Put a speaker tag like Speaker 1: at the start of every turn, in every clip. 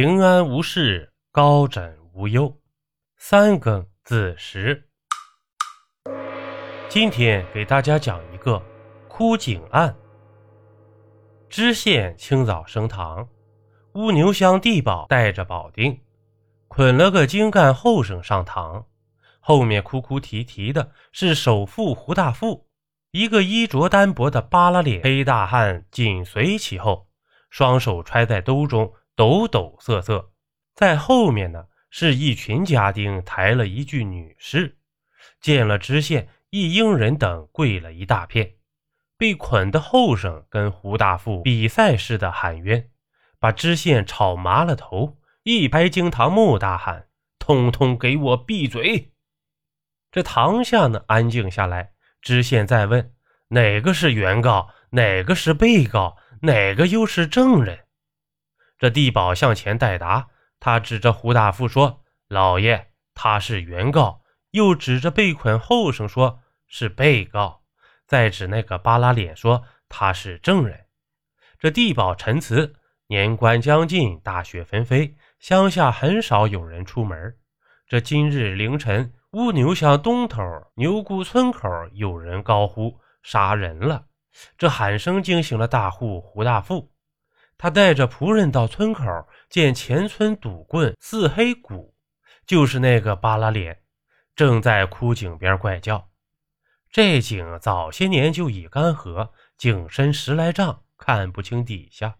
Speaker 1: 平安无事，高枕无忧。三更子时，今天给大家讲一个枯井案。知县清早升堂，乌牛乡地保带着保定，捆了个精干后生上堂，后面哭哭啼啼的是首富胡大富，一个衣着单薄的扒拉脸黑大汉紧随其后，双手揣在兜中。抖抖瑟瑟，在后面呢是一群家丁抬了一具女尸，见了知县，一应人等跪了一大片。被捆的后生跟胡大富比赛似的喊冤，把知县吵麻了头，一拍惊堂木，大喊：“通通给我闭嘴！”这堂下呢安静下来，知县再问：“哪个是原告？哪个是被告？哪个又是证人？”这地保向前代答，他指着胡大富说：“老爷，他是原告。”又指着被捆后生说：“是被告。”再指那个巴拉脸说：“他是证人。”这地保陈词：年关将近，大雪纷飞，乡下很少有人出门。这今日凌晨，乌牛乡东头牛姑村口有人高呼：“杀人了！”这喊声惊醒了大户胡大富。他带着仆人到村口，见前村赌棍四黑谷，就是那个巴拉脸，正在枯井边怪叫。这井早些年就已干涸，井深十来丈，看不清底下。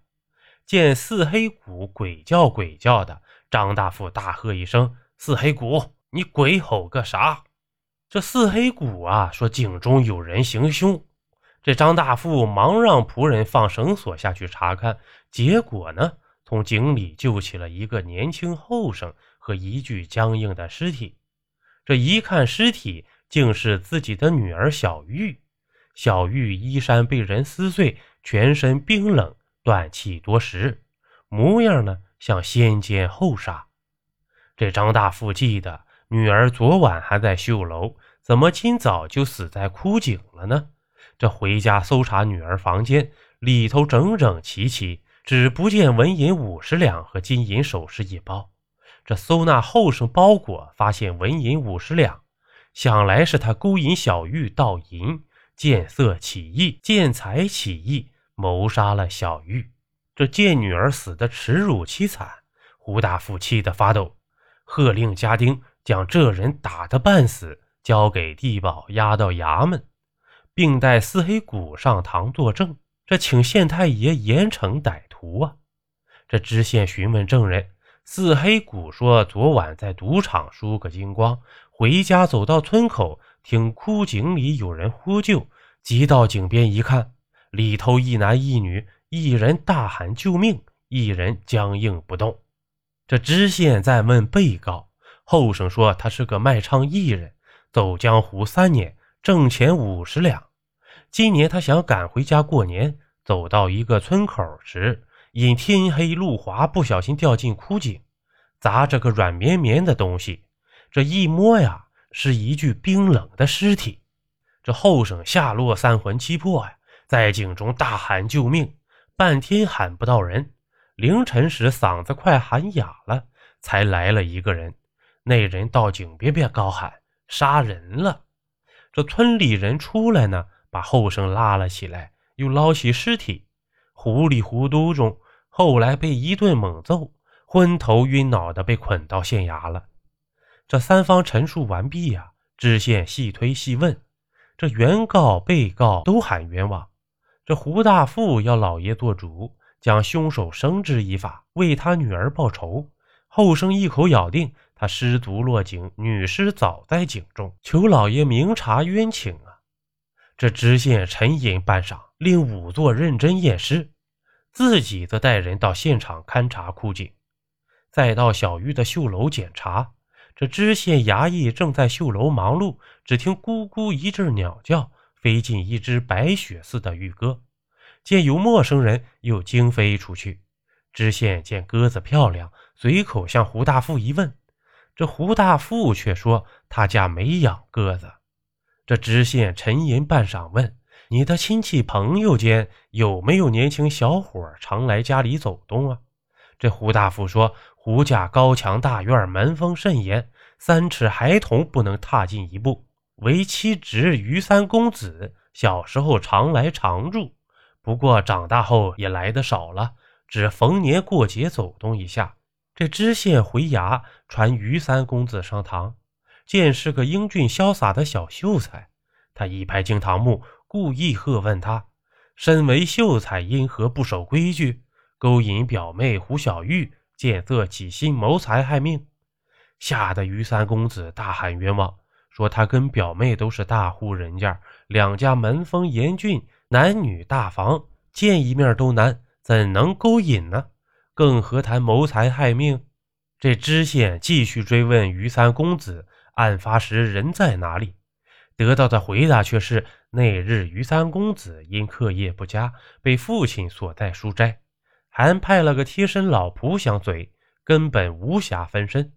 Speaker 1: 见四黑谷鬼叫鬼叫的，张大富大喝一声：“四黑谷，你鬼吼个啥？”这四黑谷啊，说井中有人行凶。这张大富忙让仆人放绳索下去查看，结果呢，从井里救起了一个年轻后生和一具僵硬的尸体。这一看尸体，竟是自己的女儿小玉。小玉衣衫被人撕碎，全身冰冷，断气多时，模样呢像先奸后杀。这张大富记得女儿昨晚还在绣楼，怎么今早就死在枯井了呢？这回家搜查女儿房间，里头整整齐齐，只不见纹银五十两和金银首饰一包。这搜那后生包裹，发现纹银五十两，想来是他勾引小玉盗银，见色起意，见财起意，谋杀了小玉。这见女儿死的耻辱凄惨，胡大富气得发抖，喝令家丁将这人打得半死，交给地保押到衙门。并带四黑谷上堂作证，这请县太爷严惩歹徒啊！这知县询问证人，四黑谷说昨晚在赌场输个精光，回家走到村口，听枯井里有人呼救，急到井边一看，里头一男一女，一人大喊救命，一人僵硬不动。这知县再问被告，后生说他是个卖唱艺人，走江湖三年，挣钱五十两。今年他想赶回家过年，走到一个村口时，因天黑路滑，不小心掉进枯井，砸着个软绵绵的东西。这一摸呀，是一具冰冷的尸体。这后生下落三魂七魄呀，在井中大喊救命，半天喊不到人。凌晨时嗓子快喊哑了，才来了一个人。那人到井边便高喊杀人了。这村里人出来呢。把后生拉了起来，又捞起尸体，糊里糊涂中，后来被一顿猛揍，昏头晕脑的被捆到县衙了。这三方陈述完毕呀，知县细推细问，这原告、被告都喊冤枉。这胡大富要老爷做主，将凶手绳之以法，为他女儿报仇。后生一口咬定他失足落井，女尸早在井中，求老爷明察冤情啊！这知县沉吟半晌，令仵作认真验尸，自己则带人到现场勘察枯井，再到小玉的绣楼检查。这知县衙役正在绣楼忙碌，只听咕咕一阵鸟叫，飞进一只白雪似的玉鸽。见有陌生人，又惊飞出去。知县见鸽子漂亮，随口向胡大富一问，这胡大富却说他家没养鸽子。这知县沉吟半晌，问：“你的亲戚朋友间有没有年轻小伙常来家里走动啊？”这胡大富说：“胡家高墙大院，门风甚严，三尺孩童不能踏进一步。唯妻侄于三公子小时候常来常住，不过长大后也来的少了，只逢年过节走动一下。”这知县回衙传于三公子上堂，见是个英俊潇洒的小秀才，他一拍惊堂木，故意喝问他：“身为秀才，因何不守规矩？”勾引表妹胡小玉，见色起心，谋财害命，吓得于三公子大喊冤枉，说他跟表妹都是大户人家，两家门风严峻，男女大防，见一面都难，怎能勾引呢？更何谈谋财害命？这知县继续追问于三公子，案发时人在哪里？得到的回答却是那日于三公子因课业不佳，被父亲锁在书斋。还派了个贴身老仆相随，根本无暇分身。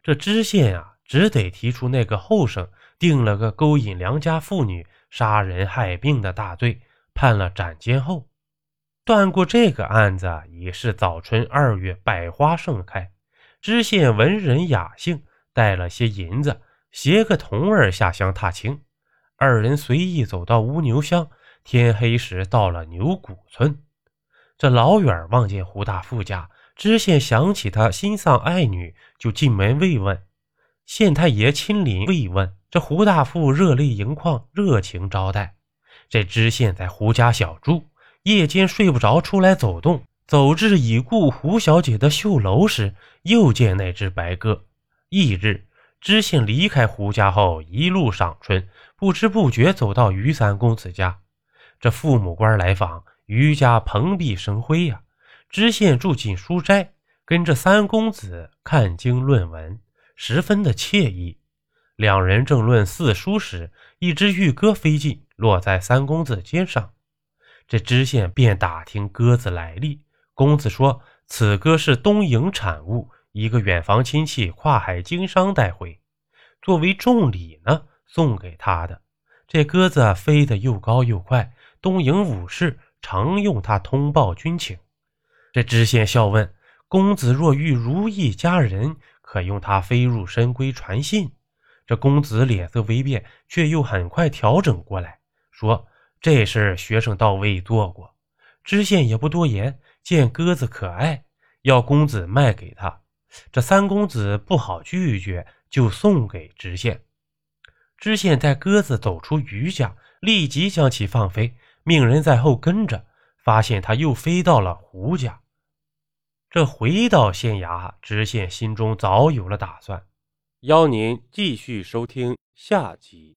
Speaker 1: 这知县啊，只得提出那个后生定了个勾引良家妇女、杀人害命的大罪，判了斩监后。断过这个案子，已是早春二月，百花盛开。知县文人雅兴，带了些银子，携个童儿下乡踏青。二人随意走到乌牛乡，天黑时到了牛谷村。这老远望见胡大富家，知县想起他心丧爱女，就进门慰问。县太爷亲临慰问，这胡大富热泪盈眶，热情招待。这知县在胡家小住，夜间睡不着，出来走动，走至已故胡小姐的绣楼时，又见那只白鸽。翌日，知县离开胡家后，一路赏春，不知不觉走到于三公子家。这父母官来访。余家蓬荜生辉呀！知县住进书斋，跟着三公子看经论文，十分的惬意。两人正论四书时，一只玉鸽飞进，落在三公子肩上。这知县便打听鸽子来历。公子说：“此鸽是东营产物，一个远房亲戚跨海经商带回，作为重礼呢，送给他的。这鸽子飞得又高又快，东营武士。”常用它通报军情。这知县笑问：“公子若遇如意佳人，可用它飞入深闺传信？”这公子脸色微变，却又很快调整过来，说：“这事学生倒未做过。”知县也不多言，见鸽子可爱，要公子卖给他。这三公子不好拒绝，就送给知县。知县带鸽子走出余家，立即将其放飞。命人在后跟着，发现他又飞到了胡家。这回到县衙，知县心中早有了打算。邀您继续收听下集。